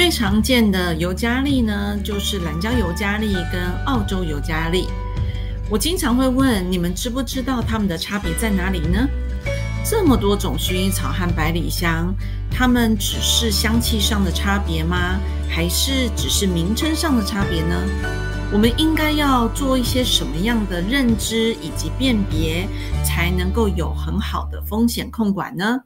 最常见的尤加利呢，就是蓝椒尤加利跟澳洲尤加利。我经常会问你们，知不知道它们的差别在哪里呢？这么多种薰衣草和百里香，它们只是香气上的差别吗？还是只是名称上的差别呢？我们应该要做一些什么样的认知以及辨别，才能够有很好的风险控管呢？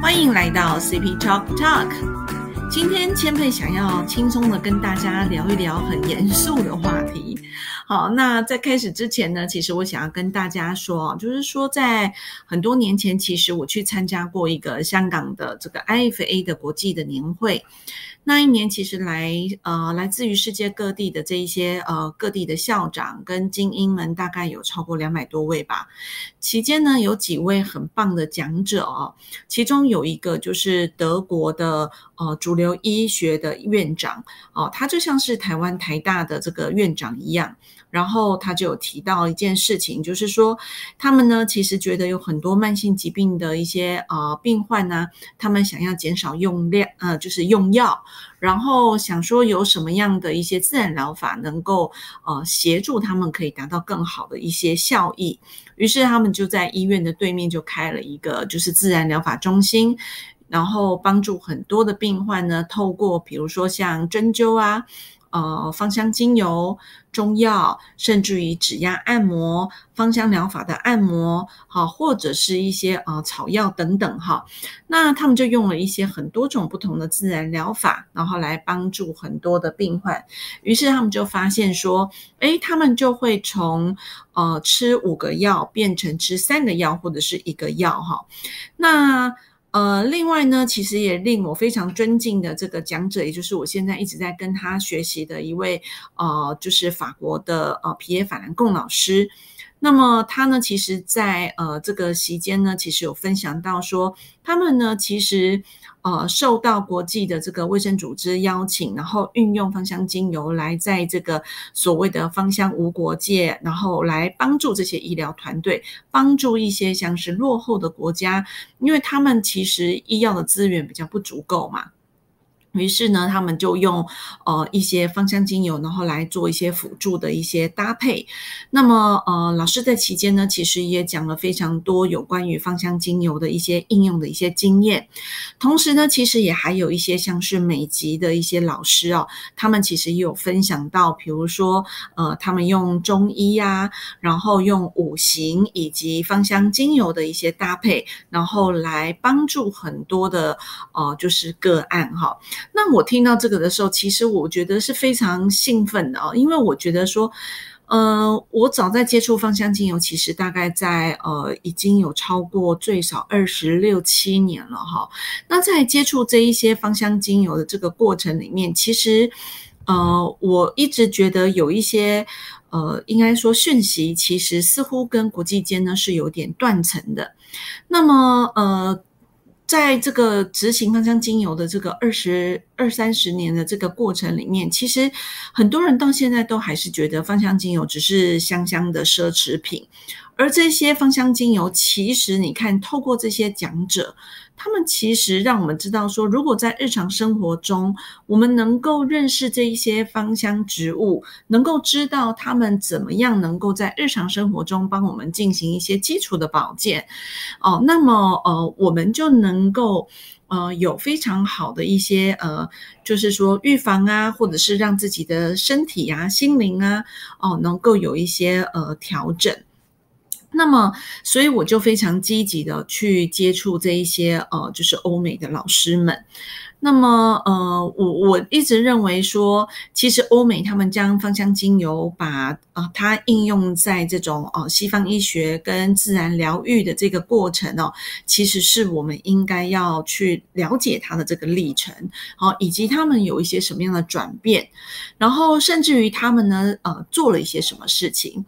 欢迎来到 CP Talk Talk。今天千佩想要轻松的跟大家聊一聊很严肃的话题。好，那在开始之前呢，其实我想要跟大家说，就是说在很多年前，其实我去参加过一个香港的这个 IFA 的国际的年会。那一年其实来呃来自于世界各地的这一些呃各地的校长跟精英们，大概有超过两百多位吧。期间呢，有几位很棒的讲者哦，其中有一个就是德国的呃主流医学的院长哦，他就像是台湾台大的这个院长一样。然后他就有提到一件事情，就是说他们呢其实觉得有很多慢性疾病的一些呃病患呢，他们想要减少用量，呃，就是用药，然后想说有什么样的一些自然疗法能够呃协助他们可以达到更好的一些效益，于是他们就在医院的对面就开了一个就是自然疗法中心，然后帮助很多的病患呢，透过比如说像针灸啊。呃，芳香精油、中药，甚至于指压按摩、芳香疗法的按摩，好，或者是一些呃草药等等哈。那他们就用了一些很多种不同的自然疗法，然后来帮助很多的病患。于是他们就发现说，诶，他们就会从呃吃五个药变成吃三个药或者是一个药哈。那呃，另外呢，其实也令我非常尊敬的这个讲者，也就是我现在一直在跟他学习的一位，呃，就是法国的呃皮耶法兰贡老师。那么他呢，其实在呃这个期间呢，其实有分享到说，他们呢其实。呃，受到国际的这个卫生组织邀请，然后运用芳香精油来在这个所谓的芳香无国界，然后来帮助这些医疗团队，帮助一些像是落后的国家，因为他们其实医药的资源比较不足够嘛。于是呢，他们就用呃一些芳香精油，然后来做一些辅助的一些搭配。那么呃，老师在期间呢，其实也讲了非常多有关于芳香精油的一些应用的一些经验。同时呢，其实也还有一些像是美籍的一些老师哦，他们其实也有分享到，比如说呃，他们用中医呀，然后用五行以及芳香精油的一些搭配，然后来帮助很多的呃就是个案哈。那我听到这个的时候，其实我觉得是非常兴奋的哦，因为我觉得说，呃，我早在接触芳香精油，其实大概在呃已经有超过最少二十六七年了哈。那在接触这一些芳香精油的这个过程里面，其实呃我一直觉得有一些呃应该说讯息，其实似乎跟国际间呢是有点断层的。那么呃。在这个执行芳香精油的这个二十二三十年的这个过程里面，其实很多人到现在都还是觉得芳香精油只是香香的奢侈品，而这些芳香精油，其实你看，透过这些讲者。他们其实让我们知道说，如果在日常生活中，我们能够认识这一些芳香植物，能够知道他们怎么样能够在日常生活中帮我们进行一些基础的保健，哦，那么呃，我们就能够呃有非常好的一些呃，就是说预防啊，或者是让自己的身体啊、心灵啊，哦，能够有一些呃调整。那么，所以我就非常积极的去接触这一些呃，就是欧美的老师们。那么，呃，我我一直认为说，其实欧美他们将芳香精油把啊它应用在这种呃西方医学跟自然疗愈的这个过程哦，其实是我们应该要去了解它的这个历程，好，以及他们有一些什么样的转变，然后甚至于他们呢，呃，做了一些什么事情。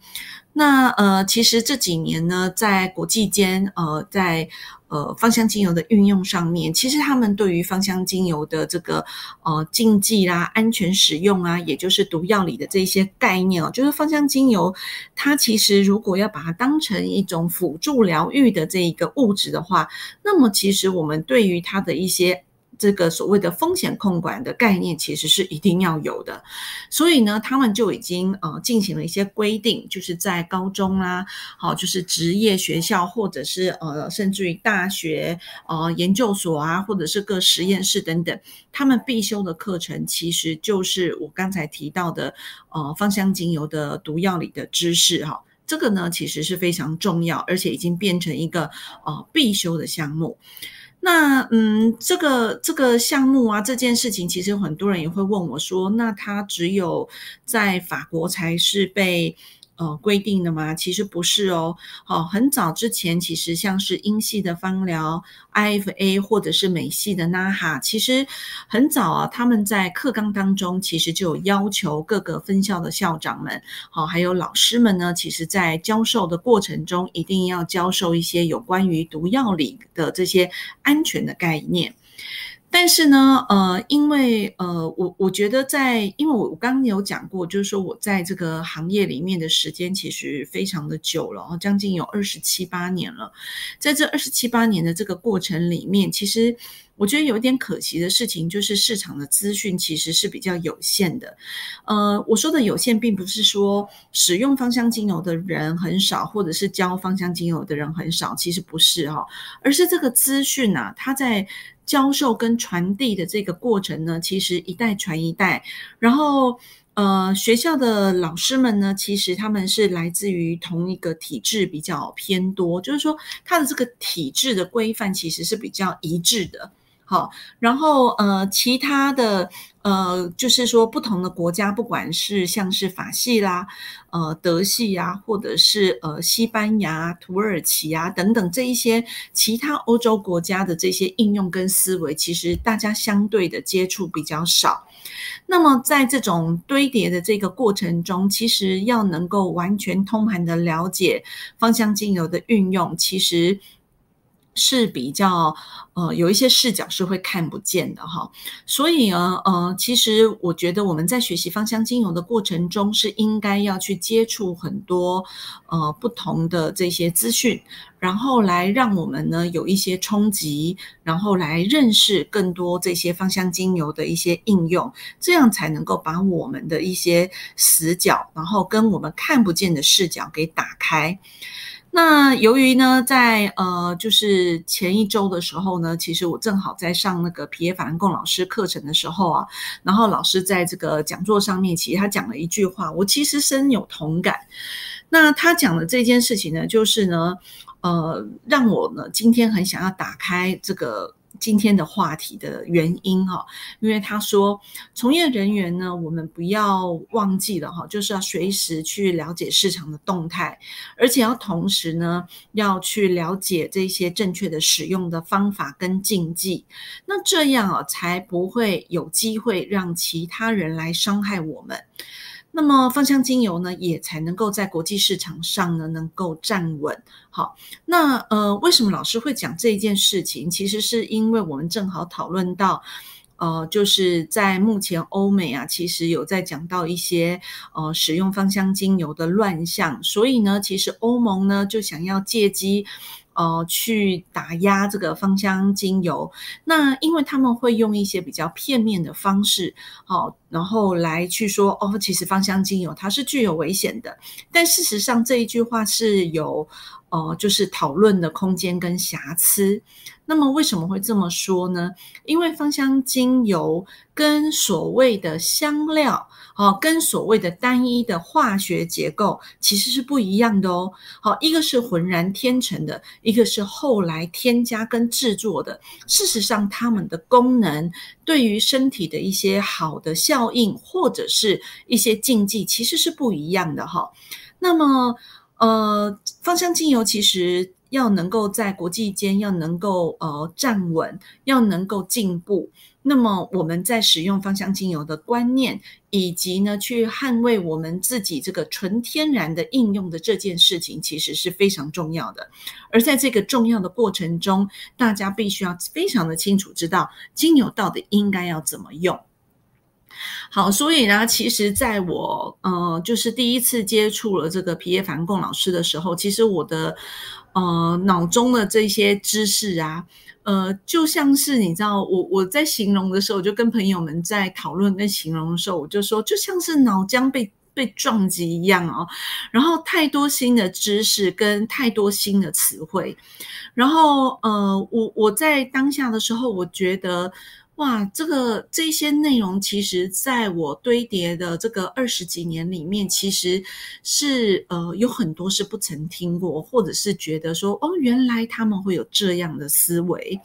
那呃，其实这几年呢，在国际间，呃，在呃芳香精油的运用上面，其实他们对于芳香精油的这个呃禁忌啦、安全使用啊，也就是毒药里的这些概念哦，就是芳香精油，它其实如果要把它当成一种辅助疗愈的这一个物质的话，那么其实我们对于它的一些这个所谓的风险控管的概念，其实是一定要有的。所以呢，他们就已经呃进行了一些规定，就是在高中啦，好，就是职业学校或者是呃甚至于大学呃研究所啊，或者是各实验室等等，他们必修的课程其实就是我刚才提到的呃芳香精油的毒药里的知识哈。这个呢，其实是非常重要，而且已经变成一个呃必修的项目。那嗯，这个这个项目啊，这件事情，其实有很多人也会问我说，那它只有在法国才是被。呃，规定的吗？其实不是哦。好，很早之前，其实像是英系的芳疗 IFA 或者是美系的 NAHA，其实很早啊，他们在课纲当中其实就有要求各个分校的校长们，好，还有老师们呢，其实在教授的过程中，一定要教授一些有关于毒药理的这些安全的概念。但是呢，呃，因为呃，我我觉得在，因为我我刚刚有讲过，就是说我在这个行业里面的时间其实非常的久了，将近有二十七八年了。在这二十七八年的这个过程里面，其实我觉得有一点可惜的事情，就是市场的资讯其实是比较有限的。呃，我说的有限，并不是说使用芳香精油的人很少，或者是教芳香精油的人很少，其实不是哈，而是这个资讯啊，它在。教授跟传递的这个过程呢，其实一代传一代，然后呃，学校的老师们呢，其实他们是来自于同一个体制比较偏多，就是说他的这个体制的规范其实是比较一致的。好，然后呃，其他的呃，就是说不同的国家，不管是像是法系啦、呃德系啊，或者是呃西班牙、土耳其啊等等这一些其他欧洲国家的这些应用跟思维，其实大家相对的接触比较少。那么在这种堆叠的这个过程中，其实要能够完全通盘的了解芳香精油的运用，其实。是比较呃有一些视角是会看不见的哈，所以呢呃其实我觉得我们在学习芳香精油的过程中是应该要去接触很多呃不同的这些资讯，然后来让我们呢有一些冲击，然后来认识更多这些芳香精油的一些应用，这样才能够把我们的一些死角，然后跟我们看不见的视角给打开。那由于呢，在呃，就是前一周的时候呢，其实我正好在上那个皮耶法兰贡老师课程的时候啊，然后老师在这个讲座上面，其实他讲了一句话，我其实深有同感。那他讲的这件事情呢，就是呢，呃，让我呢今天很想要打开这个。今天的话题的原因哈，因为他说，从业人员呢，我们不要忘记了哈，就是要随时去了解市场的动态，而且要同时呢，要去了解这些正确的使用的方法跟禁忌，那这样啊，才不会有机会让其他人来伤害我们。那么芳香精油呢，也才能够在国际市场上呢，能够站稳。好，那呃，为什么老师会讲这一件事情？其实是因为我们正好讨论到，呃，就是在目前欧美啊，其实有在讲到一些呃使用芳香精油的乱象，所以呢，其实欧盟呢就想要借机。呃，去打压这个芳香精油，那因为他们会用一些比较片面的方式，好，然后来去说，哦，其实芳香精油它是具有危险的，但事实上这一句话是有，呃，就是讨论的空间跟瑕疵。那么为什么会这么说呢？因为芳香精油跟所谓的香料，哦，跟所谓的单一的化学结构其实是不一样的哦。好，一个是浑然天成的，一个是后来添加跟制作的。事实上，它们的功能对于身体的一些好的效应，或者是一些禁忌，其实是不一样的哈。那么，呃，芳香精油其实。要能够在国际间要能够呃站稳，要能够进步，那么我们在使用芳香精油的观念，以及呢去捍卫我们自己这个纯天然的应用的这件事情，其实是非常重要的。而在这个重要的过程中，大家必须要非常的清楚知道精油到底应该要怎么用。好，所以呢，其实在我呃，就是第一次接触了这个皮耶凡贡老师的时候，其实我的呃脑中的这些知识啊，呃，就像是你知道，我我在形容的时候，就跟朋友们在讨论跟形容的时候，我就说，就像是脑浆被被撞击一样哦，然后太多新的知识跟太多新的词汇，然后呃，我我在当下的时候，我觉得。哇，这个这些内容，其实在我堆叠的这个二十几年里面，其实是呃有很多是不曾听过，或者是觉得说哦，原来他们会有这样的思维。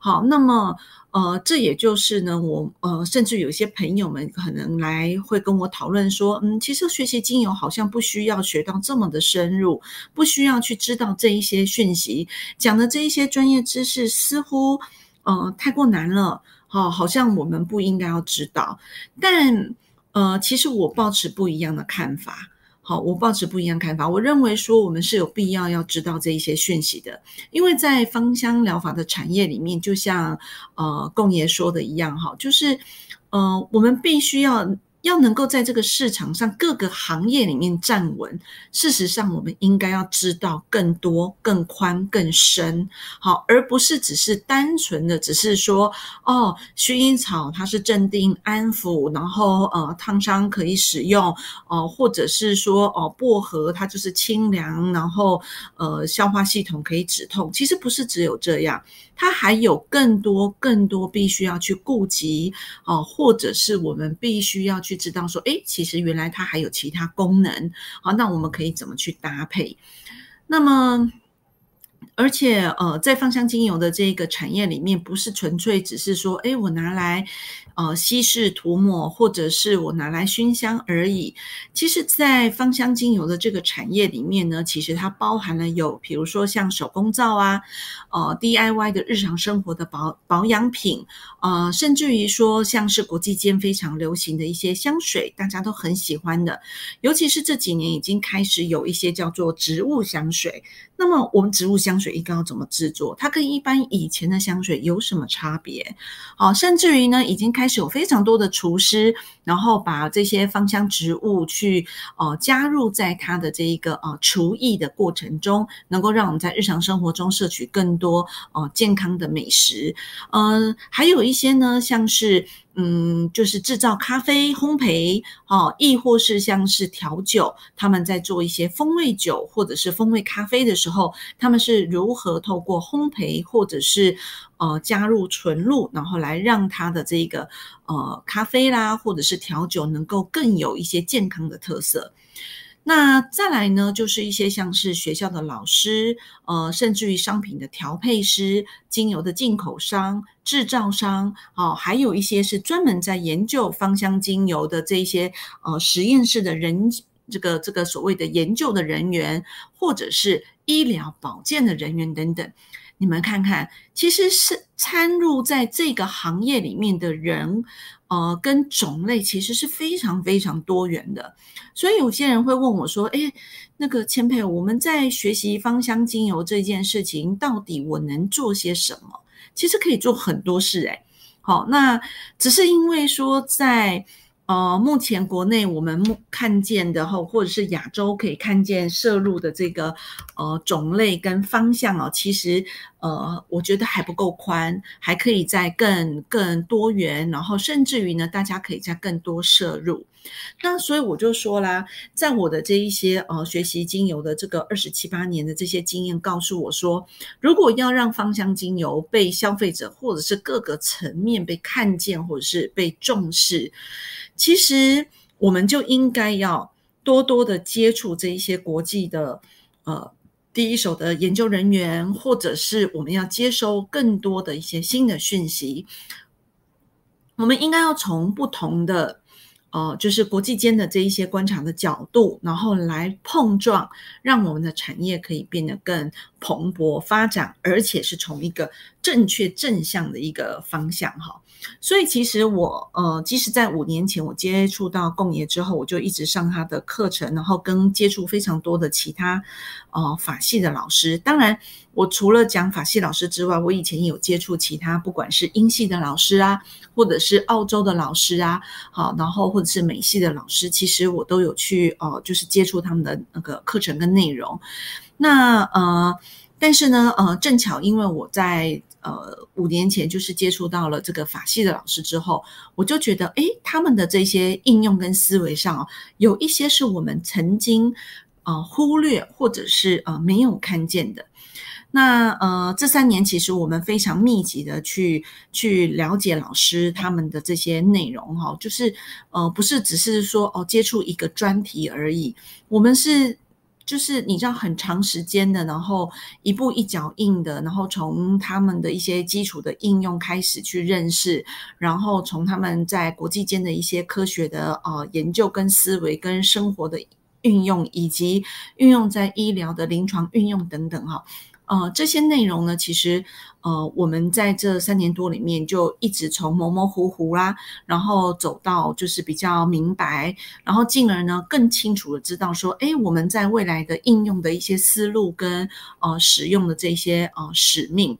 好，那么呃，这也就是呢，我呃，甚至有些朋友们可能来会跟我讨论说，嗯，其实学习精油好像不需要学到这么的深入，不需要去知道这一些讯息，讲的这一些专业知识似乎呃太过难了。哦，好像我们不应该要知道，但呃，其实我抱持不一样的看法。好，我抱持不一样看法。我认为说，我们是有必要要知道这一些讯息的，因为在芳香疗法的产业里面，就像呃贡爷说的一样，哈，就是呃，我们必须要。要能够在这个市场上各个行业里面站稳，事实上我们应该要知道更多、更宽、更深，好，而不是只是单纯的只是说哦，薰衣草它是镇定安抚，然后呃烫伤可以使用，哦，或者是说哦薄荷它就是清凉，然后呃消化系统可以止痛，其实不是只有这样。它还有更多、更多必须要去顾及哦，或者是我们必须要去知道说，哎，其实原来它还有其他功能，好，那我们可以怎么去搭配？那么。而且，呃，在芳香精油的这个产业里面，不是纯粹只是说，哎，我拿来，呃，稀释涂抹，或者是我拿来熏香而已。其实，在芳香精油的这个产业里面呢，其实它包含了有，比如说像手工皂啊，呃，DIY 的日常生活的保保养品，呃，甚至于说像是国际间非常流行的一些香水，大家都很喜欢的，尤其是这几年已经开始有一些叫做植物香水。那么，我们植物香水应该要怎么制作？它跟一般以前的香水有什么差别？好，甚至于呢，已经开始有非常多的厨师，然后把这些芳香植物去呃加入在它的这一个呃厨艺的过程中，能够让我们在日常生活中摄取更多呃健康的美食。嗯，还有一些呢，像是。嗯，就是制造咖啡、烘焙，哦，亦或是像是调酒，他们在做一些风味酒或者是风味咖啡的时候，他们是如何透过烘焙或者是呃加入纯露，然后来让它的这个呃咖啡啦，或者是调酒能够更有一些健康的特色。那再来呢，就是一些像是学校的老师，呃，甚至于商品的调配师、精油的进口商、制造商，哦，还有一些是专门在研究芳香精油的这些呃实验室的人，这个这个所谓的研究的人员，或者是医疗保健的人员等等。你们看看，其实是参入在这个行业里面的人，呃，跟种类其实是非常非常多元的。所以有些人会问我说：“哎，那个千佩，我们在学习芳香精油这件事情，到底我能做些什么？”其实可以做很多事，哎，好，那只是因为说在。呃，目前国内我们目看见的后，或者是亚洲可以看见摄入的这个呃种类跟方向哦，其实呃，我觉得还不够宽，还可以在更更多元，然后甚至于呢，大家可以再更多摄入。那所以我就说啦，在我的这一些呃学习精油的这个二十七八年的这些经验，告诉我说，如果要让芳香精油被消费者或者是各个层面被看见，或者是被重视。其实，我们就应该要多多的接触这一些国际的呃第一手的研究人员，或者是我们要接收更多的一些新的讯息。我们应该要从不同的呃，就是国际间的这一些观察的角度，然后来碰撞，让我们的产业可以变得更蓬勃发展，而且是从一个正确正向的一个方向哈。所以其实我呃，即使在五年前我接触到共爷之后，我就一直上他的课程，然后跟接触非常多的其他呃法系的老师。当然，我除了讲法系老师之外，我以前有接触其他，不管是英系的老师啊，或者是澳洲的老师啊，好，然后或者是美系的老师，其实我都有去呃，就是接触他们的那个课程跟内容。那呃，但是呢，呃，正巧因为我在。呃，五年前就是接触到了这个法系的老师之后，我就觉得，诶，他们的这些应用跟思维上哦，有一些是我们曾经呃忽略或者是呃没有看见的。那呃，这三年其实我们非常密集的去去了解老师他们的这些内容哈，就是呃不是只是说哦接触一个专题而已，我们是。就是你知道很长时间的，然后一步一脚印的，然后从他们的一些基础的应用开始去认识，然后从他们在国际间的一些科学的呃研究跟思维跟生活的运用，以及运用在医疗的临床运用等等哈。呃，这些内容呢，其实呃，我们在这三年多里面就一直从模模糊糊啦，然后走到就是比较明白，然后进而呢更清楚的知道说，哎，我们在未来的应用的一些思路跟呃使用的这些呃使命。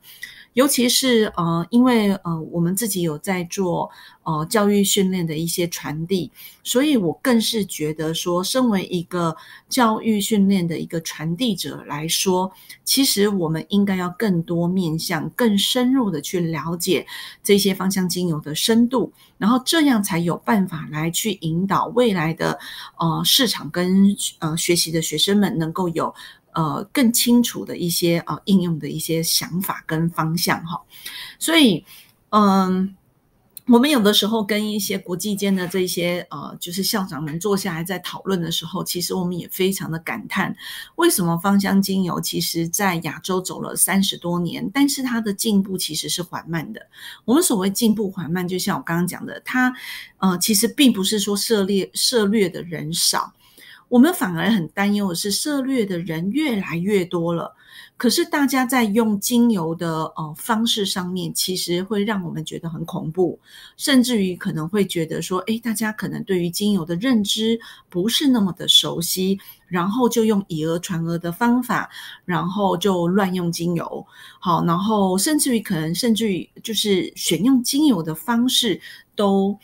尤其是呃，因为呃，我们自己有在做呃教育训练的一些传递，所以我更是觉得说，身为一个教育训练的一个传递者来说，其实我们应该要更多面向、更深入的去了解这些芳香精油的深度，然后这样才有办法来去引导未来的呃市场跟呃学习的学生们能够有。呃，更清楚的一些呃应用的一些想法跟方向哈，所以嗯，我们有的时候跟一些国际间的这些呃，就是校长们坐下来在讨论的时候，其实我们也非常的感叹，为什么芳香精油其实在亚洲走了三十多年，但是它的进步其实是缓慢的。我们所谓进步缓慢，就像我刚刚讲的，它呃，其实并不是说涉猎涉猎的人少。我们反而很担忧的是，涉猎的人越来越多了，可是大家在用精油的呃方式上面，其实会让我们觉得很恐怖，甚至于可能会觉得说，诶，大家可能对于精油的认知不是那么的熟悉，然后就用以讹传讹的方法，然后就乱用精油，好，然后甚至于可能甚至于就是选用精油的方式都，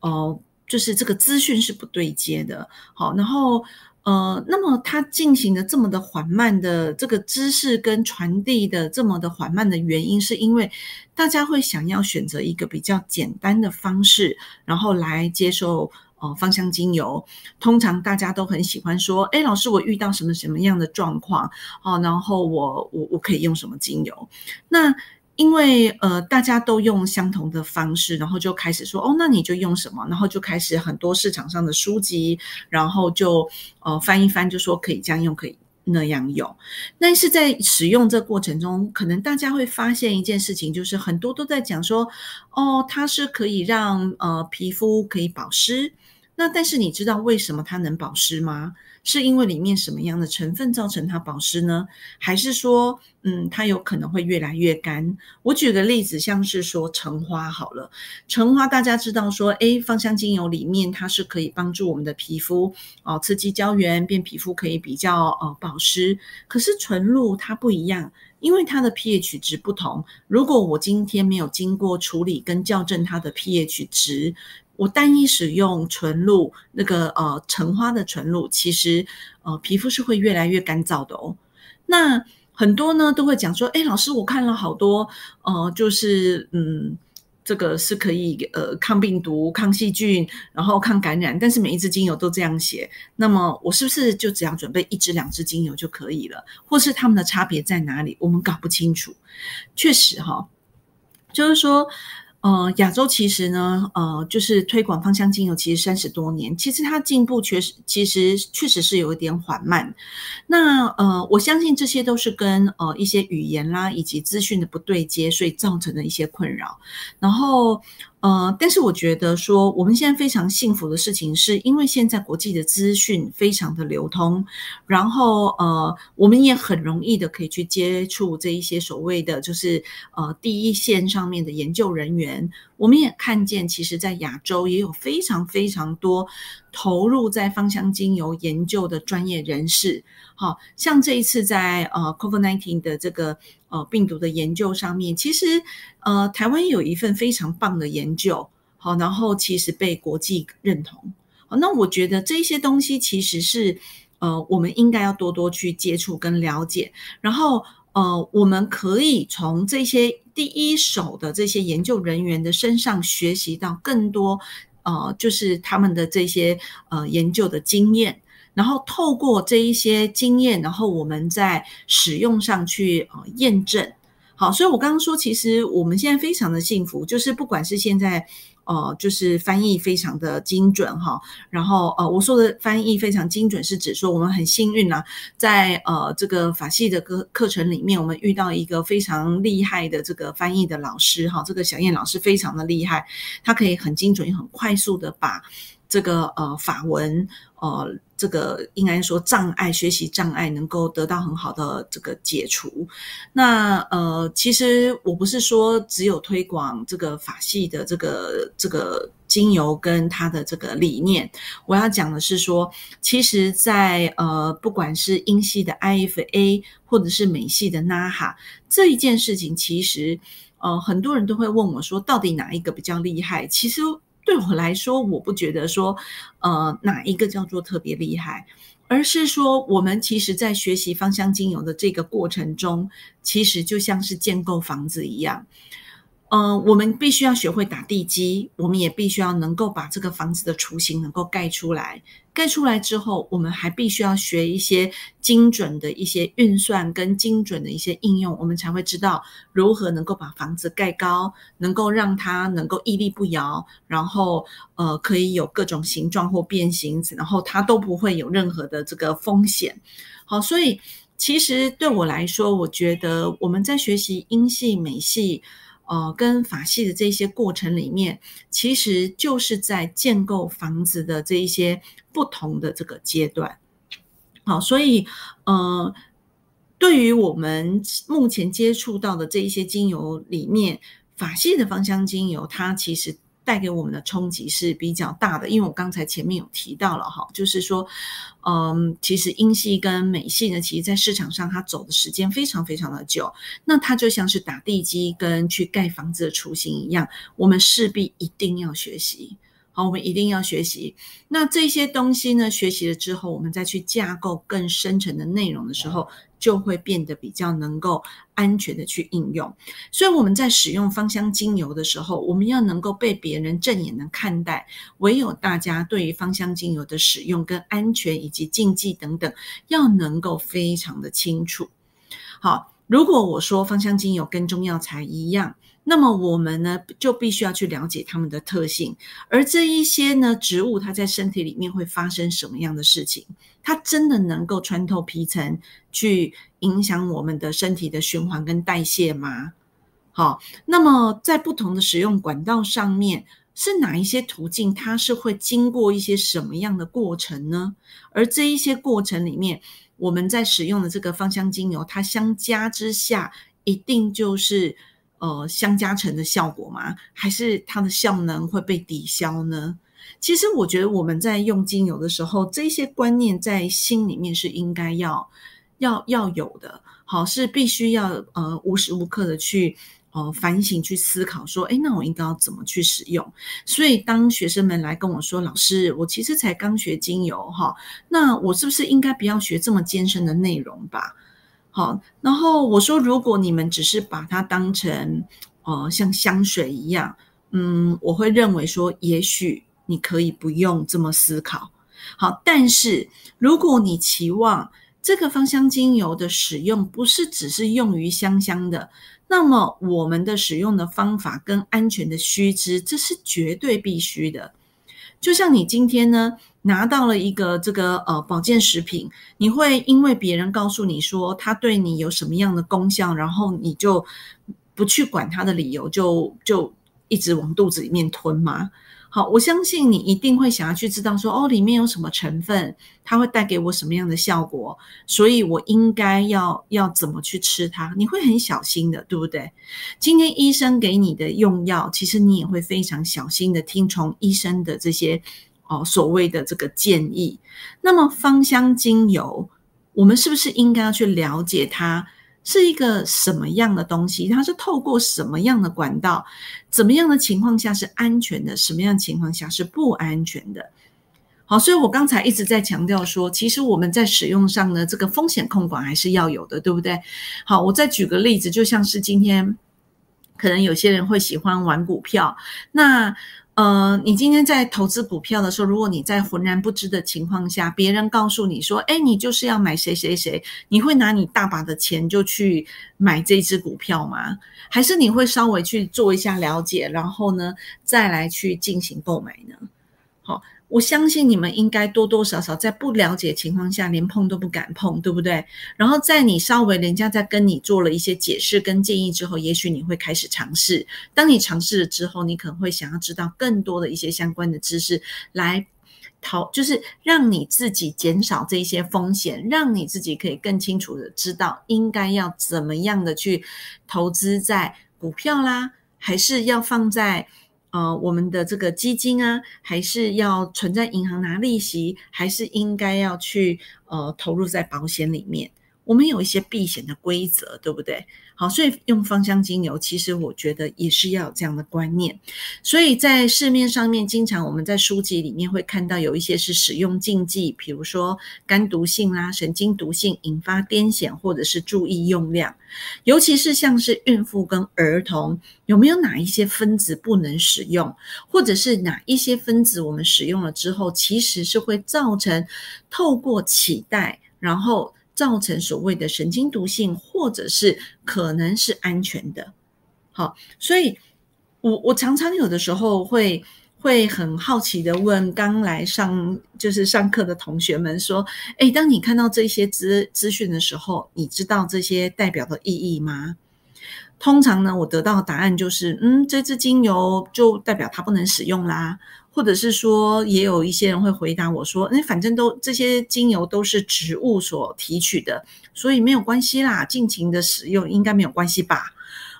呃。就是这个资讯是不对接的，好，然后呃，那么它进行的这么的缓慢的这个知识跟传递的这么的缓慢的原因，是因为大家会想要选择一个比较简单的方式，然后来接受呃芳香精油。通常大家都很喜欢说，哎，老师，我遇到什么什么样的状况，哦，然后我我我可以用什么精油？那因为呃，大家都用相同的方式，然后就开始说哦，那你就用什么？然后就开始很多市场上的书籍，然后就呃翻一翻，就说可以这样用，可以那样用。但是在使用这过程中，可能大家会发现一件事情，就是很多都在讲说哦，它是可以让呃皮肤可以保湿。那但是你知道为什么它能保湿吗？是因为里面什么样的成分造成它保湿呢？还是说，嗯，它有可能会越来越干？我举个例子，像是说橙花好了，橙花大家知道说，诶，芳香精油里面它是可以帮助我们的皮肤哦，刺激胶原，变皮肤可以比较呃保湿。可是纯露它不一样，因为它的 pH 值不同。如果我今天没有经过处理跟校正它的 pH 值。我单一使用纯露，那个呃橙花的纯露，其实呃皮肤是会越来越干燥的哦。那很多呢都会讲说，哎，老师，我看了好多，呃，就是嗯，这个是可以呃抗病毒、抗细菌，然后抗感染，但是每一支精油都这样写，那么我是不是就只要准备一支、两支精油就可以了？或是它们的差别在哪里？我们搞不清楚。确实哈，就是说。呃，亚洲其实呢，呃，就是推广芳香精油，其实三十多年，其实它进步确实，其实确实是有一点缓慢。那呃，我相信这些都是跟呃一些语言啦，以及资讯的不对接，所以造成的一些困扰。然后。呃，但是我觉得说，我们现在非常幸福的事情，是因为现在国际的资讯非常的流通，然后呃，我们也很容易的可以去接触这一些所谓的就是呃第一线上面的研究人员，我们也看见，其实，在亚洲也有非常非常多投入在芳香精油研究的专业人士。好像这一次在呃 COVID-19 的这个呃病毒的研究上面，其实呃台湾有一份非常棒的研究，好，然后其实被国际认同。好，那我觉得这些东西其实是呃我们应该要多多去接触跟了解，然后呃我们可以从这些。第一手的这些研究人员的身上学习到更多，呃，就是他们的这些呃研究的经验，然后透过这一些经验，然后我们在使用上去呃验证。好，所以我刚刚说，其实我们现在非常的幸福，就是不管是现在。呃，就是翻译非常的精准哈，然后呃，我说的翻译非常精准，是指说我们很幸运呢，在呃这个法系的课课程里面，我们遇到一个非常厉害的这个翻译的老师哈，这个小燕老师非常的厉害，他可以很精准、很快速的把这个呃法文呃。这个应该说障碍学习障碍能够得到很好的这个解除。那呃，其实我不是说只有推广这个法系的这个这个精油跟它的这个理念，我要讲的是说，其实，在呃不管是英系的 IFA 或者是美系的 NAHA 这一件事情，其实呃很多人都会问我说，到底哪一个比较厉害？其实。对我来说，我不觉得说，呃，哪一个叫做特别厉害，而是说，我们其实在学习芳香精油的这个过程中，其实就像是建构房子一样。嗯，我们必须要学会打地基，我们也必须要能够把这个房子的雏形能够盖出来。盖出来之后，我们还必须要学一些精准的一些运算跟精准的一些应用，我们才会知道如何能够把房子盖高，能够让它能够屹立不摇，然后呃可以有各种形状或变形，然后它都不会有任何的这个风险。好，所以其实对我来说，我觉得我们在学习英系、美系。呃，跟法系的这些过程里面，其实就是在建构房子的这一些不同的这个阶段。好，所以呃，对于我们目前接触到的这一些精油里面，法系的芳香精油，它其实。带给我们的冲击是比较大的，因为我刚才前面有提到了哈，就是说，嗯，其实英系跟美系呢，其实在市场上它走的时间非常非常的久，那它就像是打地基跟去盖房子的雏形一样，我们势必一定要学习。好，我们一定要学习。那这些东西呢？学习了之后，我们再去架构更深层的内容的时候，就会变得比较能够安全的去应用。所以我们在使用芳香精油的时候，我们要能够被别人正眼的看待。唯有大家对于芳香精油的使用跟安全以及禁忌等等，要能够非常的清楚。好，如果我说芳香精油跟中药材一样。那么我们呢，就必须要去了解它们的特性，而这一些呢，植物它在身体里面会发生什么样的事情？它真的能够穿透皮层去影响我们的身体的循环跟代谢吗？好，那么在不同的使用管道上面，是哪一些途径？它是会经过一些什么样的过程呢？而这一些过程里面，我们在使用的这个芳香精油，它相加之下，一定就是。呃，相加成的效果吗？还是它的效能会被抵消呢？其实我觉得我们在用精油的时候，这些观念在心里面是应该要要要有的。好，是必须要呃无时无刻的去呃反省、去思考，说，哎，那我应该要怎么去使用？所以当学生们来跟我说，老师，我其实才刚学精油哈，那我是不是应该不要学这么艰深的内容吧？好，然后我说，如果你们只是把它当成，呃，像香水一样，嗯，我会认为说，也许你可以不用这么思考。好，但是如果你期望这个芳香精油的使用不是只是用于香香的，那么我们的使用的方法跟安全的须知，这是绝对必须的。就像你今天呢？拿到了一个这个呃保健食品，你会因为别人告诉你说它对你有什么样的功效，然后你就不去管它的理由，就就一直往肚子里面吞吗？好，我相信你一定会想要去知道说，哦，里面有什么成分，它会带给我什么样的效果，所以我应该要要怎么去吃它？你会很小心的，对不对？今天医生给你的用药，其实你也会非常小心的听从医生的这些哦所谓的这个建议。那么芳香精油，我们是不是应该要去了解它？是一个什么样的东西？它是透过什么样的管道？怎么样的情况下是安全的？什么样情况下是不安全的？好，所以我刚才一直在强调说，其实我们在使用上呢，这个风险控管还是要有的，对不对？好，我再举个例子，就像是今天，可能有些人会喜欢玩股票，那。呃，你今天在投资股票的时候，如果你在浑然不知的情况下，别人告诉你说：“哎，你就是要买谁谁谁”，你会拿你大把的钱就去买这只股票吗？还是你会稍微去做一下了解，然后呢，再来去进行购买呢？好。我相信你们应该多多少少在不了解情况下，连碰都不敢碰，对不对？然后在你稍微人家在跟你做了一些解释跟建议之后，也许你会开始尝试。当你尝试了之后，你可能会想要知道更多的一些相关的知识，来逃，就是让你自己减少这些风险，让你自己可以更清楚的知道应该要怎么样的去投资在股票啦，还是要放在。呃，我们的这个基金啊，还是要存在银行拿利息，还是应该要去呃投入在保险里面？我们有一些避险的规则，对不对？好，所以用芳香精油，其实我觉得也是要有这样的观念。所以在市面上面，经常我们在书籍里面会看到有一些是使用禁忌，比如说肝毒性啦、神经毒性、引发癫痫，或者是注意用量。尤其是像是孕妇跟儿童，有没有哪一些分子不能使用，或者是哪一些分子我们使用了之后，其实是会造成透过脐带，然后。造成所谓的神经毒性，或者是可能是安全的。好，所以我我常常有的时候会会很好奇的问刚来上就是上课的同学们说：“诶，当你看到这些资资讯的时候，你知道这些代表的意义吗？”通常呢，我得到的答案就是：“嗯，这支精油就代表它不能使用啦。”或者是说，也有一些人会回答我说：“哎，反正都这些精油都是植物所提取的，所以没有关系啦，尽情的使用应该没有关系吧？”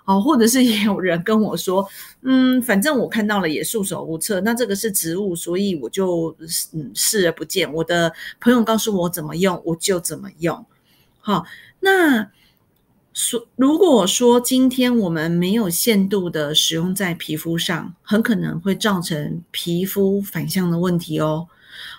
哦，或者是也有人跟我说：“嗯，反正我看到了也束手无策，那这个是植物，所以我就嗯视而不见。我的朋友告诉我怎么用，我就怎么用。”好，那。说，如果说今天我们没有限度的使用在皮肤上，很可能会造成皮肤反向的问题哦。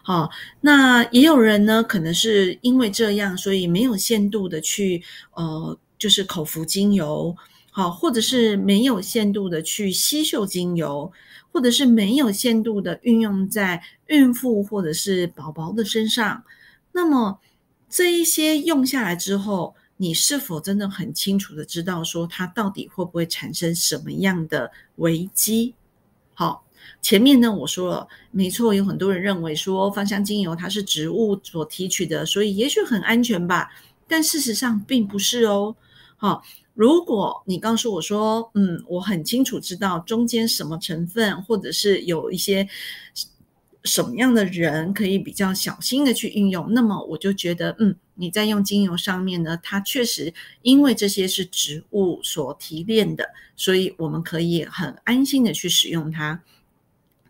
好，那也有人呢，可能是因为这样，所以没有限度的去呃，就是口服精油，好，或者是没有限度的去吸嗅精油，或者是没有限度的运用在孕妇或者是宝宝的身上。那么这一些用下来之后，你是否真的很清楚的知道说它到底会不会产生什么样的危机？好，前面呢我说了，没错，有很多人认为说芳香精油它是植物所提取的，所以也许很安全吧。但事实上并不是哦。好，如果你告诉我说，嗯，我很清楚知道中间什么成分，或者是有一些。什么样的人可以比较小心的去运用？那么我就觉得，嗯，你在用精油上面呢，它确实因为这些是植物所提炼的，所以我们可以很安心的去使用它。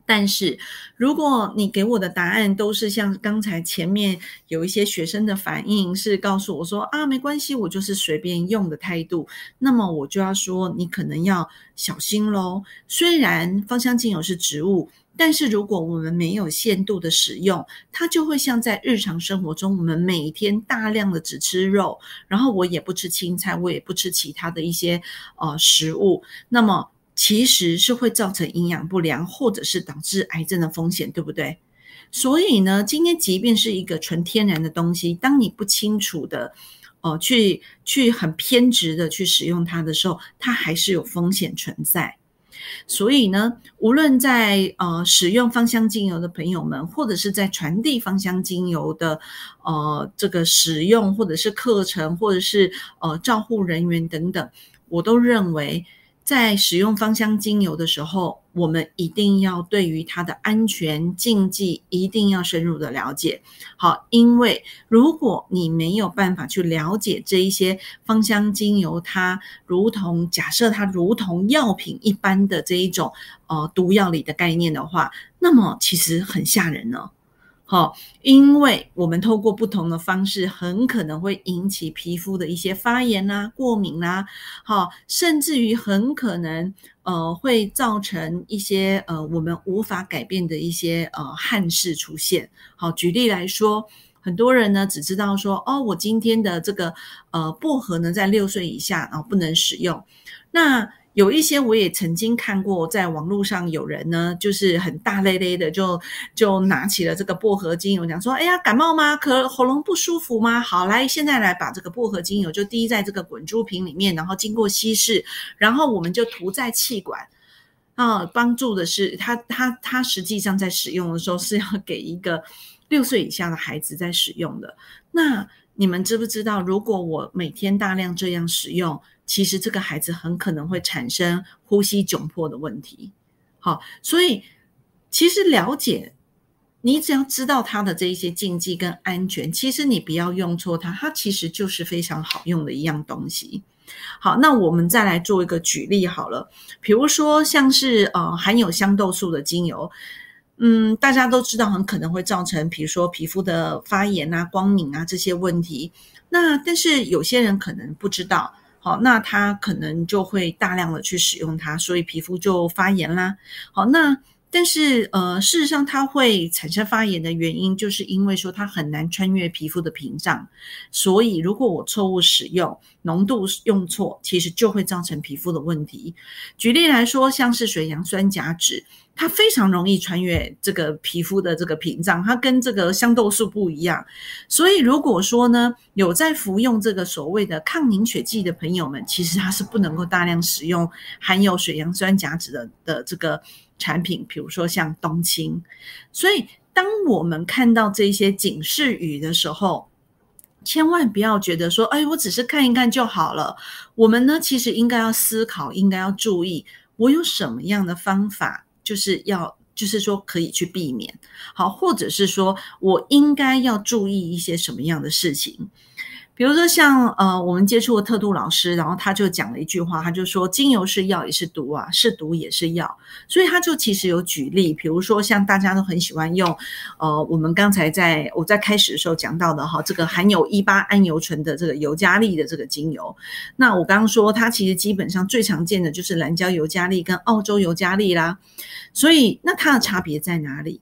但是，如果你给我的答案都是像刚才前面有一些学生的反应是告诉我说啊，没关系，我就是随便用的态度，那么我就要说，你可能要小心喽。虽然芳香精油是植物。但是如果我们没有限度的使用，它就会像在日常生活中，我们每天大量的只吃肉，然后我也不吃青菜，我也不吃其他的一些呃食物，那么其实是会造成营养不良，或者是导致癌症的风险，对不对？所以呢，今天即便是一个纯天然的东西，当你不清楚的哦，去去很偏执的去使用它的时候，它还是有风险存在。所以呢，无论在呃使用芳香精油的朋友们，或者是在传递芳香精油的呃这个使用，或者是课程，或者是呃照护人员等等，我都认为在使用芳香精油的时候，我们一定要对于它的安全禁忌一定要深入的了解。好，因为如果你没有办法去了解这一些芳香精油，它如同假设它如同药品一般的这一种呃毒药里的概念的话，那么其实很吓人呢。好，因为我们透过不同的方式，很可能会引起皮肤的一些发炎啦、过敏啦，好，甚至于很可能呃会造成一些呃我们无法改变的一些呃憾事出现。好，举例来说，很多人呢只知道说，哦，我今天的这个呃薄荷呢在六岁以下啊不能使用，那。有一些我也曾经看过，在网络上有人呢，就是很大咧咧的，就就拿起了这个薄荷精油，讲说：“哎呀，感冒吗？可喉咙不舒服吗？好，来，现在来把这个薄荷精油就滴在这个滚珠瓶里面，然后经过稀释，然后我们就涂在气管啊，帮助的是他他他实际上在使用的时候是要给一个六岁以下的孩子在使用的。那你们知不知道，如果我每天大量这样使用？其实这个孩子很可能会产生呼吸窘迫的问题。好，所以其实了解，你只要知道它的这一些禁忌跟安全，其实你不要用错它，它其实就是非常好用的一样东西。好，那我们再来做一个举例好了，比如说像是呃含有香豆素的精油，嗯，大家都知道很可能会造成，比如说皮肤的发炎啊、光敏啊这些问题。那但是有些人可能不知道。好，那他可能就会大量的去使用它，所以皮肤就发炎啦。好，那但是呃，事实上它会产生发炎的原因，就是因为说它很难穿越皮肤的屏障，所以如果我错误使用，浓度用错，其实就会造成皮肤的问题。举例来说，像是水杨酸甲酯。它非常容易穿越这个皮肤的这个屏障，它跟这个香豆素不一样。所以如果说呢，有在服用这个所谓的抗凝血剂的朋友们，其实它是不能够大量使用含有水杨酸甲酯的的这个产品，比如说像冬青。所以当我们看到这些警示语的时候，千万不要觉得说，哎，我只是看一看就好了。我们呢，其实应该要思考，应该要注意，我有什么样的方法。就是要，就是说可以去避免，好，或者是说我应该要注意一些什么样的事情。比如说像呃，我们接触的特度老师，然后他就讲了一句话，他就说精油是药也是毒啊，是毒也是药。所以他就其实有举例，比如说像大家都很喜欢用，呃，我们刚才在我在开始的时候讲到的哈，这个含有一八桉油醇的这个尤加利的这个精油。那我刚刚说它其实基本上最常见的就是蓝椒尤加利跟澳洲尤加利啦。所以那它的差别在哪里？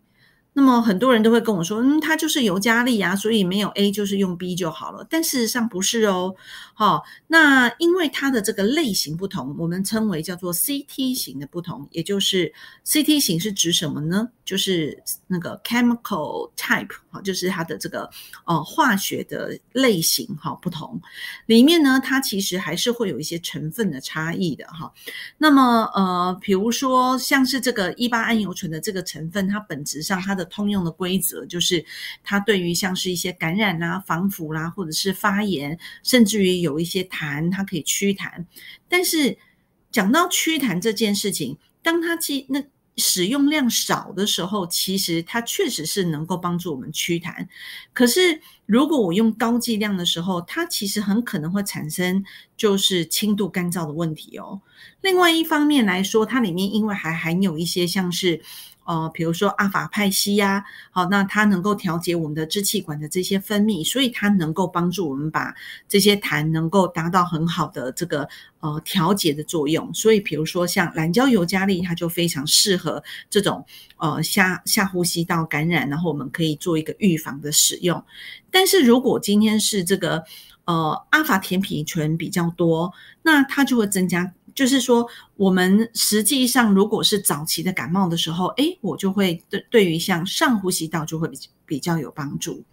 那么很多人都会跟我说，嗯，它就是尤加利啊，所以没有 A 就是用 B 就好了。但事实上不是哦，好，那因为它的这个类型不同，我们称为叫做 CT 型的不同，也就是 CT 型是指什么呢？就是那个 chemical type 哈，就是它的这个呃化学的类型哈不同，里面呢它其实还是会有一些成分的差异的哈。那么呃，比如说像是这个一八桉油醇的这个成分，它本质上它的通用的规则就是它对于像是一些感染啦、防腐啦，或者是发炎，甚至于有一些痰，它可以祛痰。但是讲到祛痰这件事情，当它其那。使用量少的时候，其实它确实是能够帮助我们祛痰。可是如果我用高剂量的时候，它其实很可能会产生就是轻度干燥的问题哦。另外一方面来说，它里面因为还含有一些像是。呃，比如说阿法派西呀，好，那它能够调节我们的支气管的这些分泌，所以它能够帮助我们把这些痰能够达到很好的这个呃调节的作用。所以，比如说像蓝椒尤加利，它就非常适合这种呃下下呼吸道感染，然后我们可以做一个预防的使用。但是如果今天是这个呃阿法甜皮醇比较多，那它就会增加。就是说，我们实际上如果是早期的感冒的时候，诶，我就会对对于像上呼吸道就会比比较有帮助。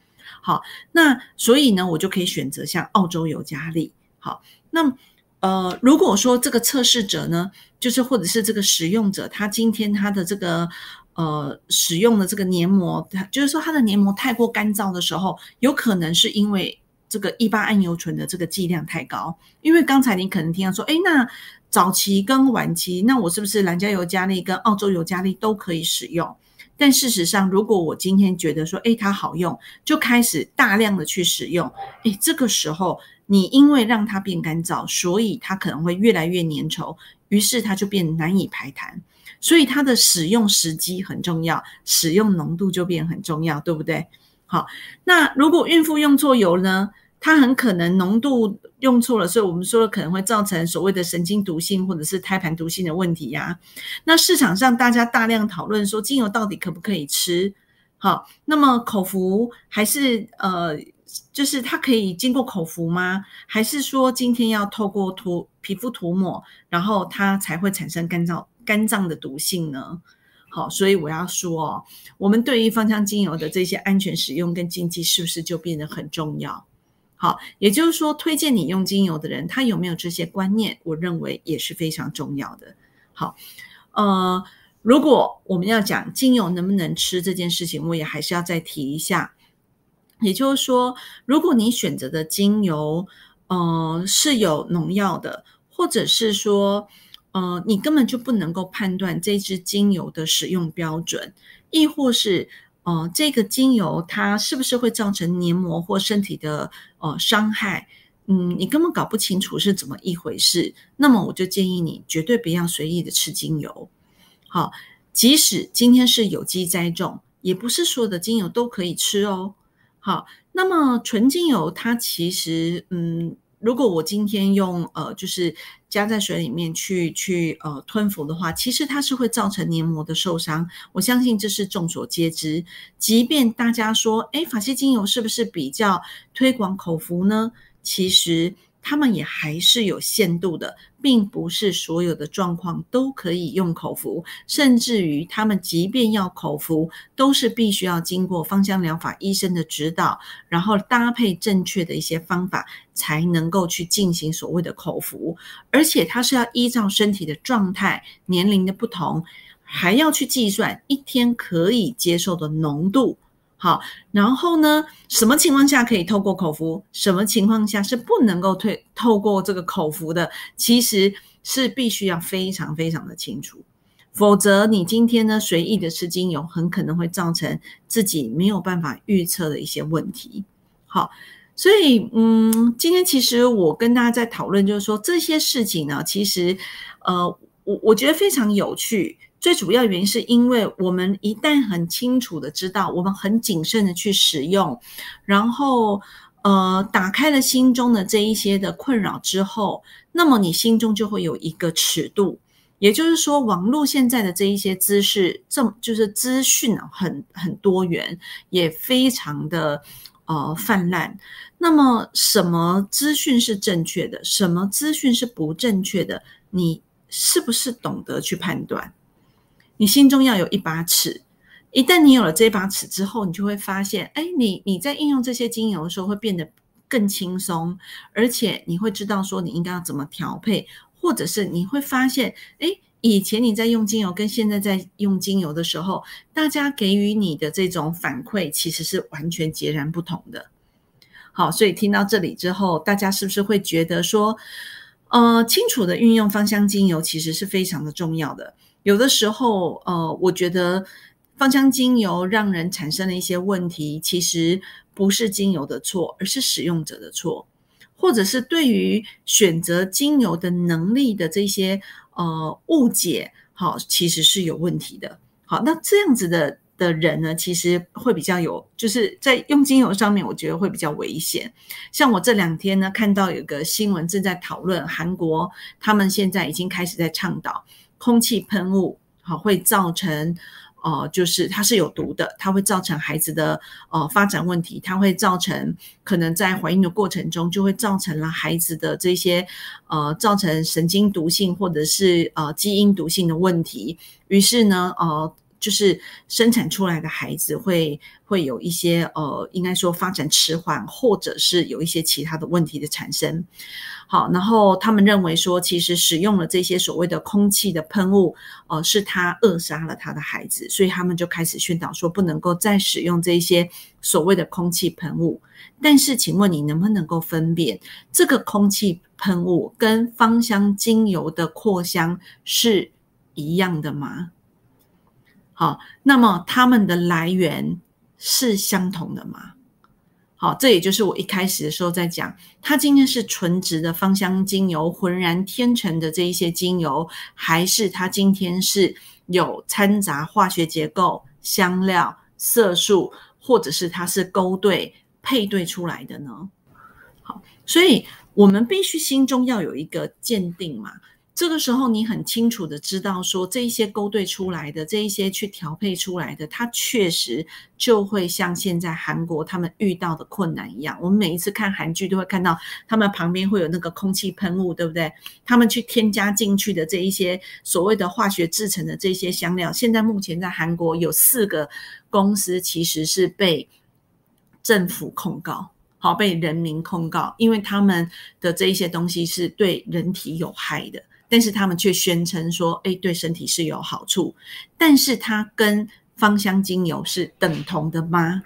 好，那所以呢，我就可以选择像澳洲尤加利。好，那呃，如果说这个测试者呢，就是或者是这个使用者，他今天他的这个呃使用的这个黏膜，就是说他的黏膜太过干燥的时候，有可能是因为。这个一八桉油醇的这个剂量太高，因为刚才你可能听到说，哎，那早期跟晚期，那我是不是蓝加油加利跟澳洲油加利都可以使用？但事实上，如果我今天觉得说，哎，它好用，就开始大量的去使用，哎，这个时候你因为让它变干燥，所以它可能会越来越粘稠，于是它就变难以排痰。所以它的使用时机很重要，使用浓度就变很重要，对不对？好，那如果孕妇用错油呢？它很可能浓度用错了，所以我们说了可能会造成所谓的神经毒性或者是胎盘毒性的问题呀。那市场上大家大量讨论说精油到底可不可以吃？好，那么口服还是呃，就是它可以经过口服吗？还是说今天要透过涂皮肤涂抹，然后它才会产生干燥肝脏的毒性呢？好，所以我要说，我们对于芳香精油的这些安全使用跟禁忌，是不是就变得很重要？好，也就是说，推荐你用精油的人，他有没有这些观念？我认为也是非常重要的。好，呃，如果我们要讲精油能不能吃这件事情，我也还是要再提一下。也就是说，如果你选择的精油，呃，是有农药的，或者是说，呃，你根本就不能够判断这支精油的使用标准，亦或是。呃，这个精油它是不是会造成黏膜或身体的呃伤害？嗯，你根本搞不清楚是怎么一回事。那么我就建议你绝对不要随意的吃精油。好，即使今天是有机栽种，也不是所有的精油都可以吃哦。好，那么纯精油它其实嗯。如果我今天用呃，就是加在水里面去去呃吞服的话，其实它是会造成黏膜的受伤。我相信这是众所皆知。即便大家说，哎，法西精油是不是比较推广口服呢？其实。他们也还是有限度的，并不是所有的状况都可以用口服，甚至于他们即便要口服，都是必须要经过芳香疗法医生的指导，然后搭配正确的一些方法，才能够去进行所谓的口服，而且它是要依照身体的状态、年龄的不同，还要去计算一天可以接受的浓度。好，然后呢？什么情况下可以透过口服？什么情况下是不能够退透过这个口服的？其实是必须要非常非常的清楚，否则你今天呢随意的吃精油，很可能会造成自己没有办法预测的一些问题。好，所以嗯，今天其实我跟大家在讨论，就是说这些事情呢，其实呃，我我觉得非常有趣。最主要原因是因为我们一旦很清楚的知道，我们很谨慎的去使用，然后呃打开了心中的这一些的困扰之后，那么你心中就会有一个尺度，也就是说，网络现在的这一些知识，这就是资讯很很多元，也非常的呃泛滥。那么什么资讯是正确的，什么资讯是不正确的，你是不是懂得去判断？你心中要有一把尺，一旦你有了这把尺之后，你就会发现，哎，你你在应用这些精油的时候会变得更轻松，而且你会知道说你应该要怎么调配，或者是你会发现，哎，以前你在用精油跟现在在用精油的时候，大家给予你的这种反馈其实是完全截然不同的。好，所以听到这里之后，大家是不是会觉得说，呃，清楚的运用芳香精油其实是非常的重要的。有的时候，呃，我觉得芳香精油让人产生了一些问题，其实不是精油的错，而是使用者的错，或者是对于选择精油的能力的这些呃误解，好，其实是有问题的。好，那这样子的的人呢，其实会比较有，就是在用精油上面，我觉得会比较危险。像我这两天呢，看到有个新闻正在讨论，韩国他们现在已经开始在倡导。空气喷雾好会造成，呃，就是它是有毒的，它会造成孩子的呃发展问题，它会造成可能在怀孕的过程中就会造成了孩子的这些呃造成神经毒性或者是呃基因毒性的问题。于是呢，呃，就是生产出来的孩子会会有一些呃，应该说发展迟缓，或者是有一些其他的问题的产生。好，然后他们认为说，其实使用了这些所谓的空气的喷雾，呃，是他扼杀了他的孩子，所以他们就开始宣导说，不能够再使用这些所谓的空气喷雾。但是，请问你能不能够分辨这个空气喷雾跟芳香精油的扩香是一样的吗？好，那么它们的来源是相同的吗？好，这也就是我一开始的时候在讲，它今天是纯植的芳香精油，浑然天成的这一些精油，还是它今天是有掺杂化学结构、香料、色素，或者是它是勾兑配对出来的呢？好，所以我们必须心中要有一个鉴定嘛。这个时候，你很清楚的知道，说这一些勾兑出来的，这一些去调配出来的，它确实就会像现在韩国他们遇到的困难一样。我们每一次看韩剧都会看到，他们旁边会有那个空气喷雾，对不对？他们去添加进去的这一些所谓的化学制成的这些香料，现在目前在韩国有四个公司其实是被政府控告，好被人民控告，因为他们的这一些东西是对人体有害的。但是他们却宣称说：“哎，对身体是有好处。”但是它跟芳香精油是等同的吗？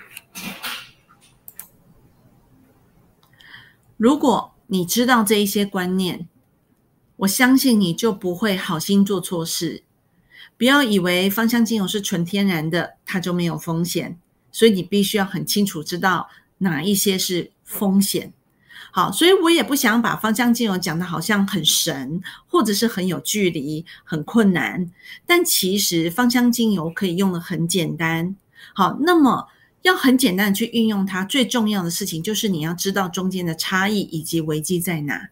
如果你知道这一些观念，我相信你就不会好心做错事。不要以为芳香精油是纯天然的，它就没有风险。所以你必须要很清楚知道哪一些是风险。好，所以我也不想把芳香精油讲的好像很神，或者是很有距离、很困难。但其实芳香精油可以用的很简单。好，那么要很简单的去运用它，最重要的事情就是你要知道中间的差异以及危机在哪。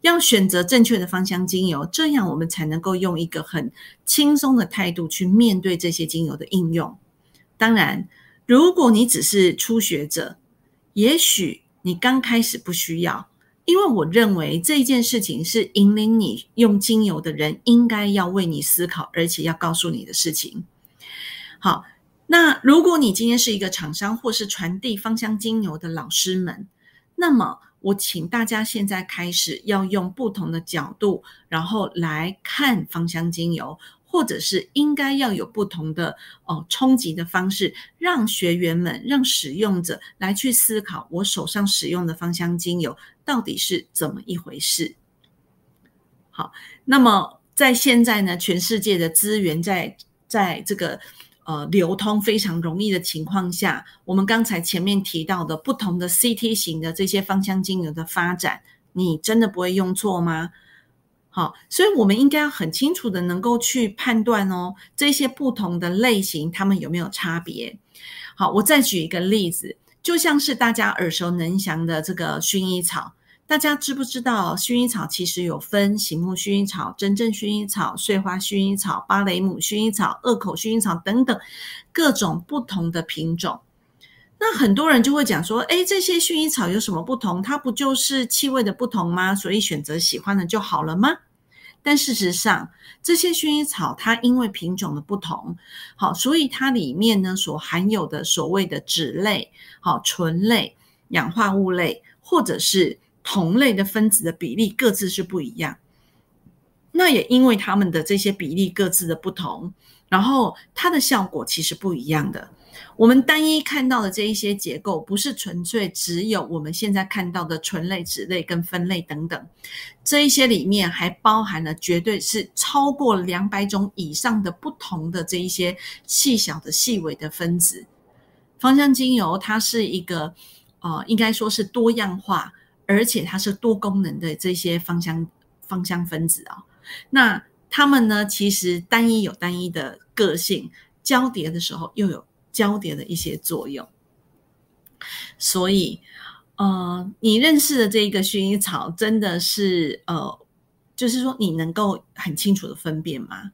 要选择正确的芳香精油，这样我们才能够用一个很轻松的态度去面对这些精油的应用。当然，如果你只是初学者，也许。你刚开始不需要，因为我认为这一件事情是引领你用精油的人应该要为你思考，而且要告诉你的事情。好，那如果你今天是一个厂商或是传递芳香精油的老师们，那么我请大家现在开始要用不同的角度，然后来看芳香精油。或者是应该要有不同的哦冲击的方式，让学员们、让使用者来去思考，我手上使用的芳香精油到底是怎么一回事。好，那么在现在呢，全世界的资源在在这个呃流通非常容易的情况下，我们刚才前面提到的不同的 CT 型的这些芳香精油的发展，你真的不会用错吗？好，所以我们应该要很清楚的能够去判断哦，这些不同的类型它们有没有差别。好，我再举一个例子，就像是大家耳熟能详的这个薰衣草，大家知不知道薰衣草其实有分醒目薰衣草、真正薰衣草、碎花薰衣草、芭蕾姆薰衣草、二口薰衣草等等各种不同的品种。那很多人就会讲说，哎，这些薰衣草有什么不同？它不就是气味的不同吗？所以选择喜欢的就好了吗？但事实上，这些薰衣草它因为品种的不同，好，所以它里面呢所含有的所谓的脂类、好醇类、氧化物类或者是同类的分子的比例各自是不一样。那也因为它们的这些比例各自的不同，然后它的效果其实不一样的。我们单一看到的这一些结构，不是纯粹只有我们现在看到的醇类、酯类跟分类等等，这一些里面还包含了绝对是超过两百种以上的不同的这一些细小的细微的分子。芳香精油它是一个呃，应该说是多样化，而且它是多功能的这些芳香芳香分子啊。那它们呢，其实单一有单一的个性，交叠的时候又有。交叠的一些作用，所以，呃，你认识的这一个薰衣草，真的是呃，就是说你能够很清楚的分辨吗？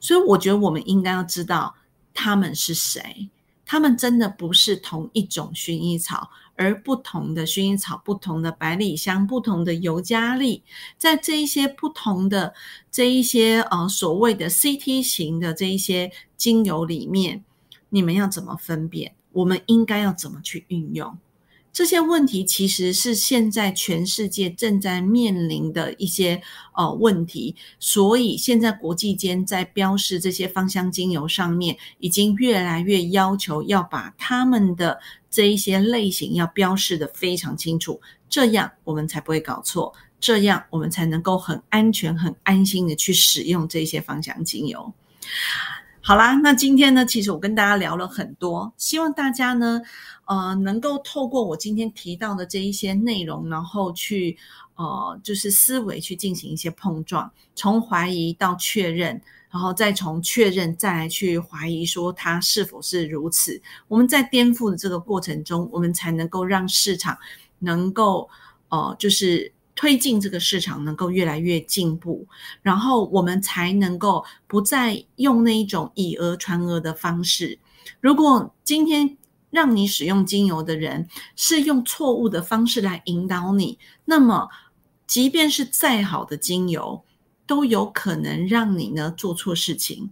所以，我觉得我们应该要知道他们是谁，他们真的不是同一种薰衣草，而不同的薰衣草、不同的百里香、不同的尤加利，在这一些不同的这一些呃所谓的 CT 型的这一些精油里面，你们要怎么分辨？我们应该要怎么去运用？这些问题其实是现在全世界正在面临的一些呃问题，所以现在国际间在标示这些芳香精油上面，已经越来越要求要把他们的这一些类型要标示的非常清楚，这样我们才不会搞错，这样我们才能够很安全、很安心的去使用这些芳香精油。好啦，那今天呢，其实我跟大家聊了很多，希望大家呢，呃，能够透过我今天提到的这一些内容，然后去，呃，就是思维去进行一些碰撞，从怀疑到确认，然后再从确认再来去怀疑，说它是否是如此。我们在颠覆的这个过程中，我们才能够让市场能够，呃，就是。推进这个市场能够越来越进步，然后我们才能够不再用那一种以讹传讹的方式。如果今天让你使用精油的人是用错误的方式来引导你，那么即便是再好的精油，都有可能让你呢做错事情。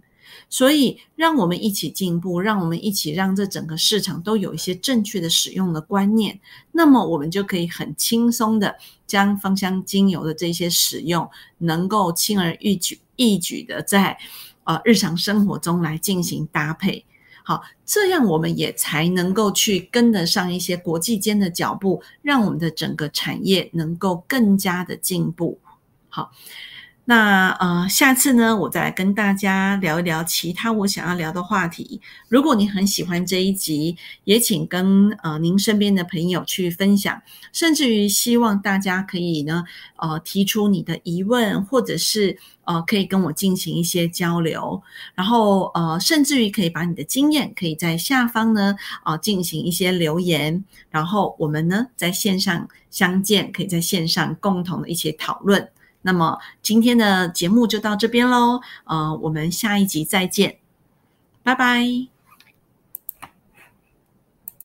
所以，让我们一起进步，让我们一起让这整个市场都有一些正确的使用的观念，那么我们就可以很轻松的将芳香精油的这些使用，能够轻而易举、易举的在呃日常生活中来进行搭配。好，这样我们也才能够去跟得上一些国际间的脚步，让我们的整个产业能够更加的进步。好。那呃，下次呢，我再跟大家聊一聊其他我想要聊的话题。如果你很喜欢这一集，也请跟呃您身边的朋友去分享，甚至于希望大家可以呢呃提出你的疑问，或者是呃可以跟我进行一些交流，然后呃甚至于可以把你的经验可以在下方呢啊进行一些留言，然后我们呢在线上相见，可以在线上共同的一起讨论。那么今天的节目就到这边喽，呃，我们下一集再见，拜拜。